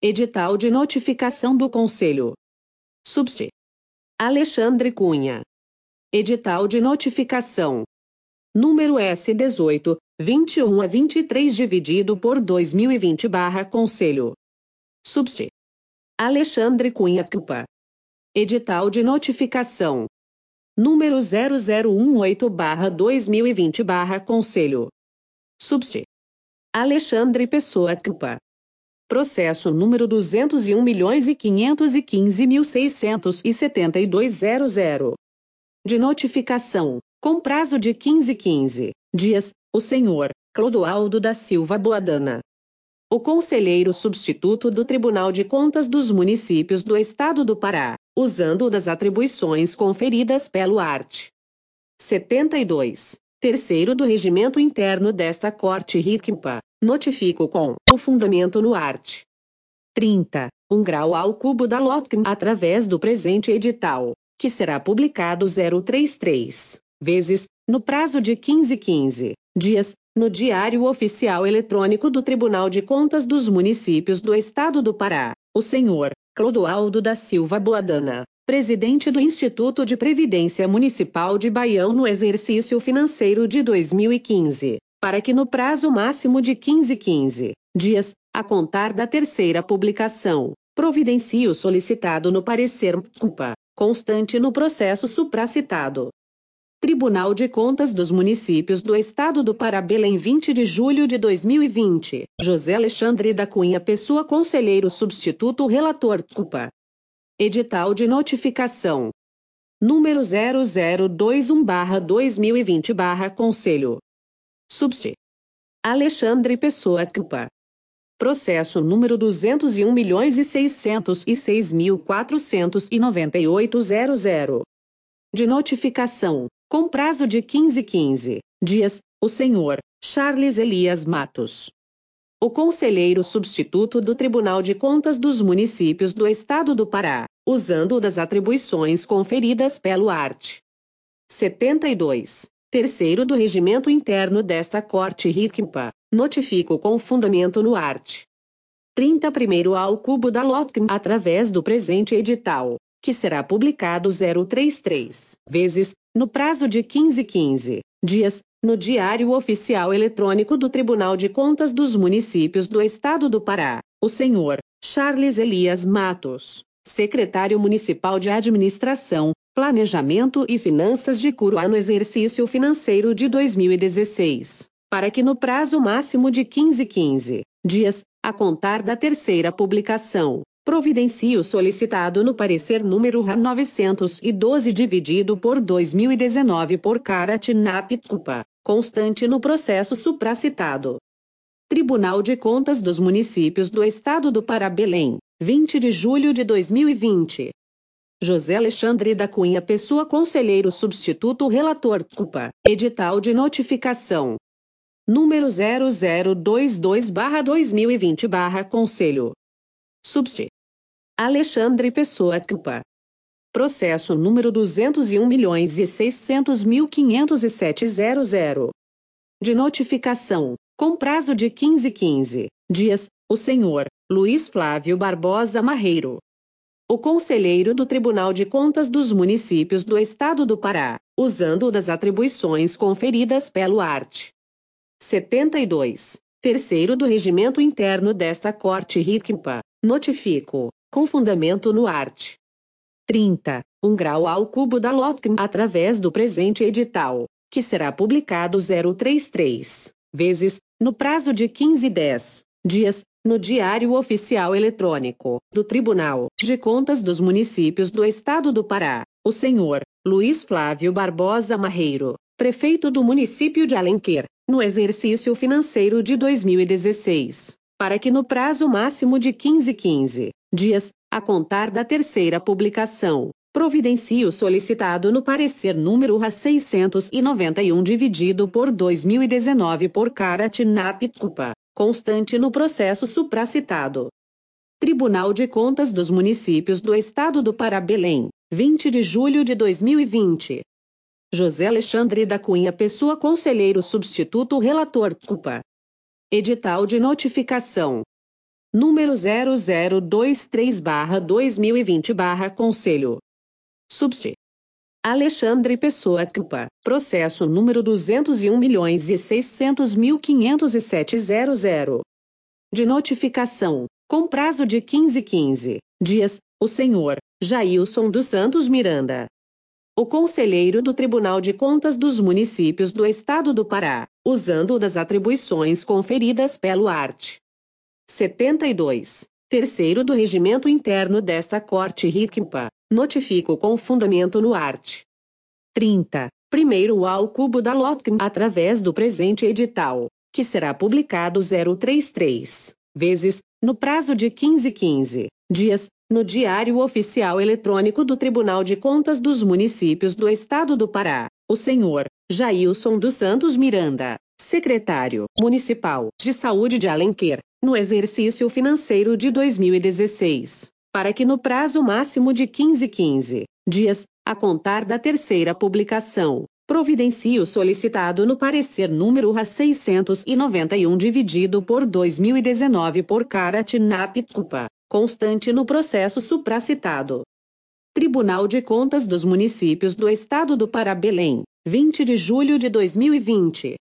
Edital de notificação do Conselho. Subst. Alexandre Cunha. Edital de notificação. Número S18, 21 a 23 dividido por 2020 barra Conselho. Subst. Alexandre Cunha Cupa. Edital de notificação. Número 0018 barra 2020 barra Conselho. Subst. Alexandre Pessoa Cupa. Processo número 201 milhões e 515 mil 67200. De notificação, com prazo de 15 15 dias, o senhor Clodoaldo da Silva Boadana. O conselheiro substituto do Tribunal de Contas dos Municípios do Estado do Pará, usando das atribuições conferidas pelo art. 72. Terceiro do regimento interno desta Corte RICMPA, notifico com o fundamento no art. 30, um grau ao cubo da LOTCM através do presente edital, que será publicado 033 vezes, no prazo de 15 15 dias, no Diário Oficial Eletrônico do Tribunal de Contas dos Municípios do Estado do Pará, o senhor Clodoaldo da Silva Boadana, presidente do Instituto de Previdência Municipal de Baião no exercício financeiro de 2015, para que no prazo máximo de 15 15 dias, a contar da terceira publicação, providencie o solicitado no parecer culpa, constante no processo supracitado. Tribunal de Contas dos Municípios do Estado do Pará Belém 20 de julho de 2020. José Alexandre da Cunha Pessoa Conselheiro Substituto Relator Culpa. Edital de Notificação. Número 0021-2020 Conselho. Subst. Alexandre Pessoa Culpa. Processo número 201 milhões e 606 mil 498 De notificação, com prazo de 15 15 dias, o senhor Charles Elias Matos. O conselheiro substituto do Tribunal de Contas dos Municípios do Estado do Pará, usando das atribuições conferidas pelo art. 72 terceiro do regimento interno desta Corte RICMPA, notifico com fundamento no art. 30 primeiro ao cubo da LOTCM através do presente edital, que será publicado 033 vezes, no prazo de 15 15 dias, no Diário Oficial Eletrônico do Tribunal de Contas dos Municípios do Estado do Pará, o senhor Charles Elias Matos, secretário municipal de Administração, Planejamento e Finanças de Curuá no exercício financeiro de 2016, para que no prazo máximo de 15 15 dias, a contar da terceira publicação, providencie o solicitado no parecer número RA 912 dividido por 2019 por Caratinap Cupa, constante no processo supracitado. Tribunal de Contas dos Municípios do Estado do Pará Belém, 20 de julho de 2020. José Alexandre da Cunha Pessoa Conselheiro Substituto Relator Culpa. Edital de Notificação. Número 0022-2020 Conselho. Subst. Alexandre Pessoa Culpa. Processo número 201 milhões e 600 mil 507 De notificação, com prazo de 15 15 dias, o senhor Luiz Flávio Barbosa Marreiro, o conselheiro do Tribunal de Contas dos Municípios do Estado do Pará, usando das atribuições conferidas pelo art. 72. Terceiro do regimento interno desta Corte RICMPA, notifico, com fundamento no art. 30. Um grau ao cubo da LOTCM através do presente edital, que será publicado 033 vezes, no prazo de 15 10 dias, no Diário Oficial Eletrônico do Tribunal de Contas dos Municípios do Estado do Pará, o senhor Luiz Flávio Barbosa Marreiro, prefeito do município de Alenquer, no exercício financeiro de 2016, para que no prazo máximo de 15 15 dias, a contar da terceira publicação, providencie o solicitado no parecer número RA 691 dividido por 2019 por Caratinap Cupa, constante no processo supracitado. Tribunal de Contas dos Municípios do Estado do Pará Belém, 20 de julho de 2020. José Alexandre da Cunha Pessoa Conselheiro Substituto Relator CUPA. Edital de Notificação. número 0023-2020-Conselho. Subst. Alexandre Pessoa Culpa, processo número 201 milhões e 600 mil 50700. De notificação, com prazo de 15 15 dias, o senhor Jailson dos Santos Miranda. O conselheiro do Tribunal de Contas dos Municípios do Estado do Pará, usando das atribuições conferidas pelo art. 72. Terceiro do regimento interno desta Corte RICMPA, notifico com fundamento no art. 30. Primeiro ao cubo da LOTCM através do presente edital, que será publicado 033 vezes, no prazo de 15 15 dias, no Diário Oficial Eletrônico do Tribunal de Contas dos Municípios do Estado do Pará, o senhor Jailson dos Santos Miranda, secretário municipal de saúde de Alenquer, no exercício financeiro de 2016, para que no prazo máximo de 15 15 dias, a contar da terceira publicação, providencie o solicitado no parecer número RA 691 dividido por 2019 por Caratinap Cupa, constante no processo supracitado. Tribunal de Contas dos Municípios do Estado do Pará Belém, 20 de julho de 2020.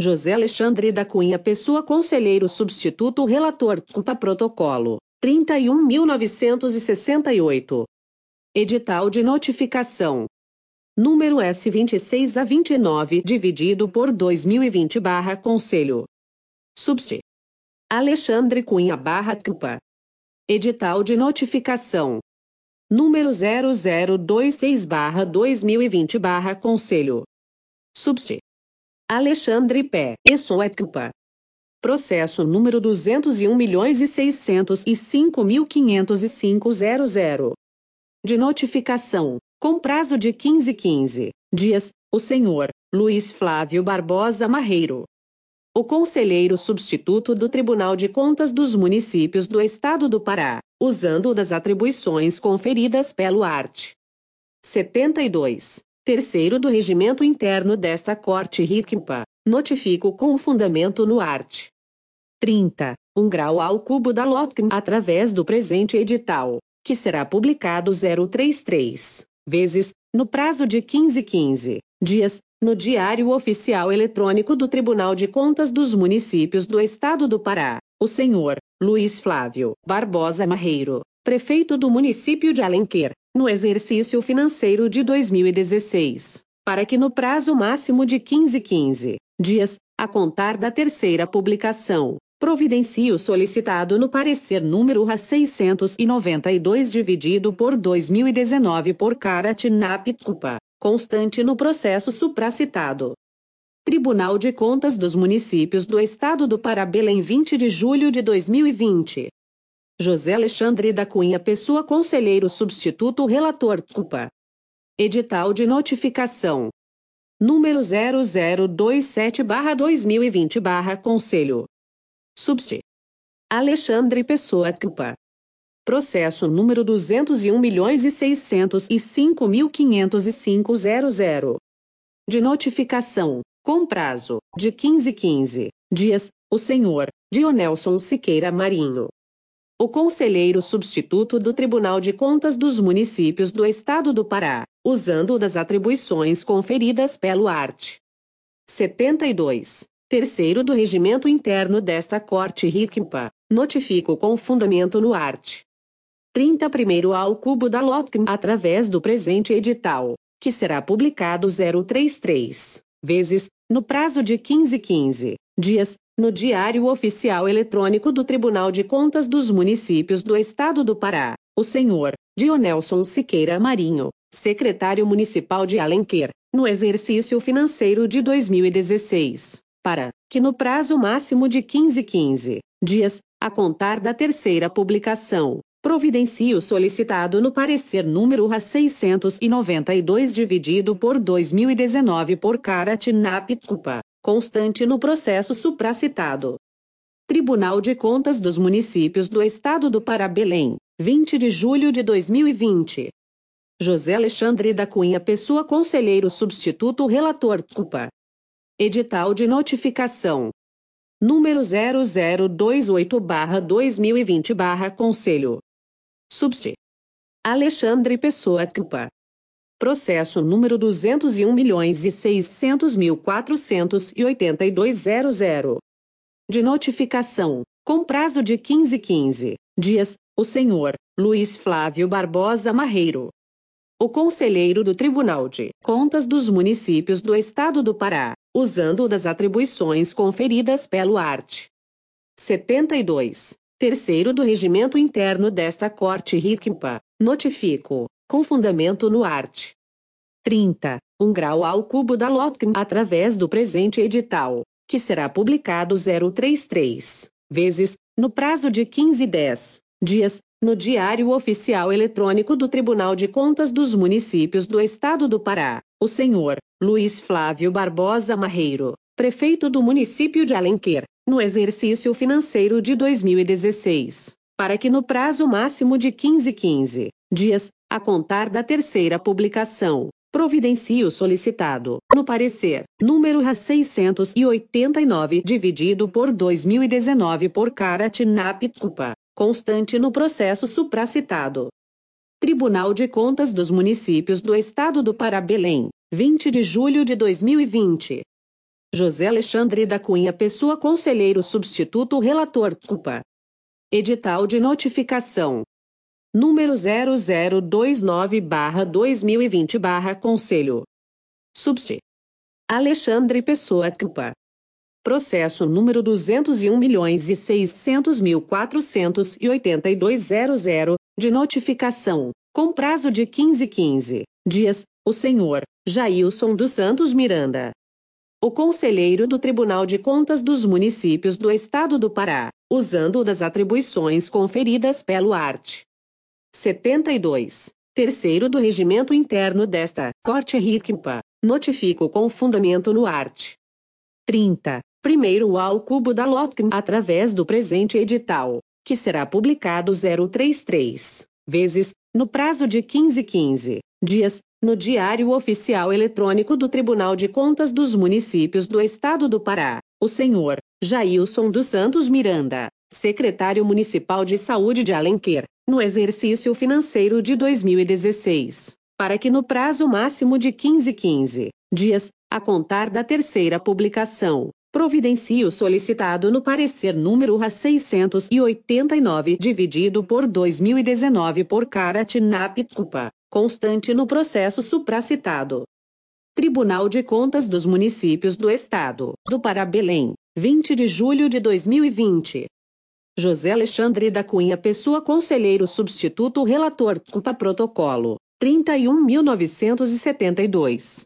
José Alexandre da Cunha Pessoa Conselheiro Substituto Relator Cupa Protocolo, 31.968. Edital de Notificação. Número S26 a 29 dividido por 2020 barra Conselho. Subst. Alexandre Cunha barra Cupa. Edital de Notificação. Número 0026 barra 2020 barra Conselho. Subst. Alexandre Pé, Essoetcupa. Processo número 201 milhões e 605 mil 505 De notificação, com prazo de 15 15 dias, o senhor Luiz Flávio Barbosa Marreiro. O conselheiro substituto do Tribunal de Contas dos Municípios do Estado do Pará, usando das atribuições conferidas pelo art. 72 terceiro do regimento interno desta Corte RICMPA, notifico com fundamento no art. 30, um grau ao cubo da LOTCM através do presente edital, que será publicado 033 vezes, no prazo de 15 15 dias, no Diário Oficial Eletrônico do Tribunal de Contas dos Municípios do Estado do Pará, o senhor Luiz Flávio Barbosa Marreiro, prefeito do município de Alenquer, no exercício financeiro de 2016, para que no prazo máximo de 15 15 dias, a contar da terceira publicação, providencie o solicitado no parecer número RA 692 dividido por 2019 por Caratinap Cupa, constante no processo supracitado. Tribunal de Contas dos Municípios do Estado do Pará Belém 20 de julho de 2020. José Alexandre da Cunha Pessoa Conselheiro Substituto Relator Culpa. Edital de Notificação. Número 0027-2020 Conselho. Subst. Alexandre Pessoa Culpa. Processo número 201 milhões e 605 mil 505 De notificação, com prazo, de 15 15 dias, o senhor, Dionelson Siqueira Marinho o conselheiro substituto do Tribunal de Contas dos Municípios do Estado do Pará, usando das atribuições conferidas pelo art. 72. Terceiro do regimento interno desta Corte RICMPA, notifico com fundamento no art. 30 primeiro ao cubo da LOTCM através do presente edital, que será publicado 033 vezes, no prazo de 15 15 dias, no Diário Oficial Eletrônico do Tribunal de Contas dos Municípios do Estado do Pará, o senhor Dionelson Siqueira Marinho, secretário municipal de Alenquer, no exercício financeiro de 2016, para que no prazo máximo de 15 15 dias, a contar da terceira publicação, providencie o solicitado no parecer número RA 692 dividido por 2019 por Caratinap Cupa, constante no processo supracitado. Tribunal de Contas dos Municípios do Estado do Pará Belém, 20 de julho de 2020. José Alexandre da Cunha Pessoa Conselheiro Substituto Relator Culpa. Edital de Notificação. número 0028-2020-Conselho. Subst. Alexandre Pessoa Culpa. Processo número 201.600.482.00. De notificação, com prazo de 15 15 dias, o senhor Luiz Flávio Barbosa Marreiro. O conselheiro do Tribunal de Contas dos Municípios do Estado do Pará, usando das atribuições conferidas pelo art. 72. Terceiro do regimento interno desta Corte RICMPA, notifico, com fundamento no art. 30, um grau ao cubo da LOTCM através do presente edital, que será publicado 033 vezes, no prazo de 15 10 dias, no Diário Oficial Eletrônico do Tribunal de Contas dos Municípios do Estado do Pará, o senhor Luiz Flávio Barbosa Marreiro, prefeito do município de Alenquer, no exercício financeiro de 2016, para que no prazo máximo de 15 15 dias, a contar da terceira publicação, providencie o solicitado, no parecer, número RA 689 dividido por 2019 por Caratinap Tupa, constante no processo supracitado. Tribunal de Contas dos Municípios do Estado do Pará Belém, 20 de julho de 2020. José Alexandre da Cunha Pessoa Conselheiro Substituto Relator Tupa. Edital de Notificação número 0029-2020-Conselho. Subst. Alexandre Pessoa Culpa. Processo número 201.600.482.00, de notificação, com prazo de 15 15 dias, o senhor Jailson dos Santos Miranda. O conselheiro do Tribunal de Contas dos Municípios do Estado do Pará, usando das atribuições conferidas pelo art. 72. Terceiro do regimento interno desta Corte RICMPA, notifico com fundamento no art. 30. Primeiro ao cubo da LOTCM através do presente edital, que será publicado 033 vezes, no prazo de 15 15 dias, no Diário Oficial Eletrônico do Tribunal de Contas dos Municípios do Estado do Pará, o senhor Jailson dos Santos Miranda, secretário municipal de saúde de Alenquer, no exercício financeiro de 2016, para que no prazo máximo de 15 15 dias, a contar da terceira publicação, providencie o solicitado no parecer número RA 689 dividido por 2019 por Caratinap Tupa, constante no processo supracitado. Tribunal de Contas dos Municípios do Estado do Pará Belém, 20 de julho de 2020. José Alexandre da Cunha Pessoa Conselheiro Substituto Relator Culpa Protocolo. 31.972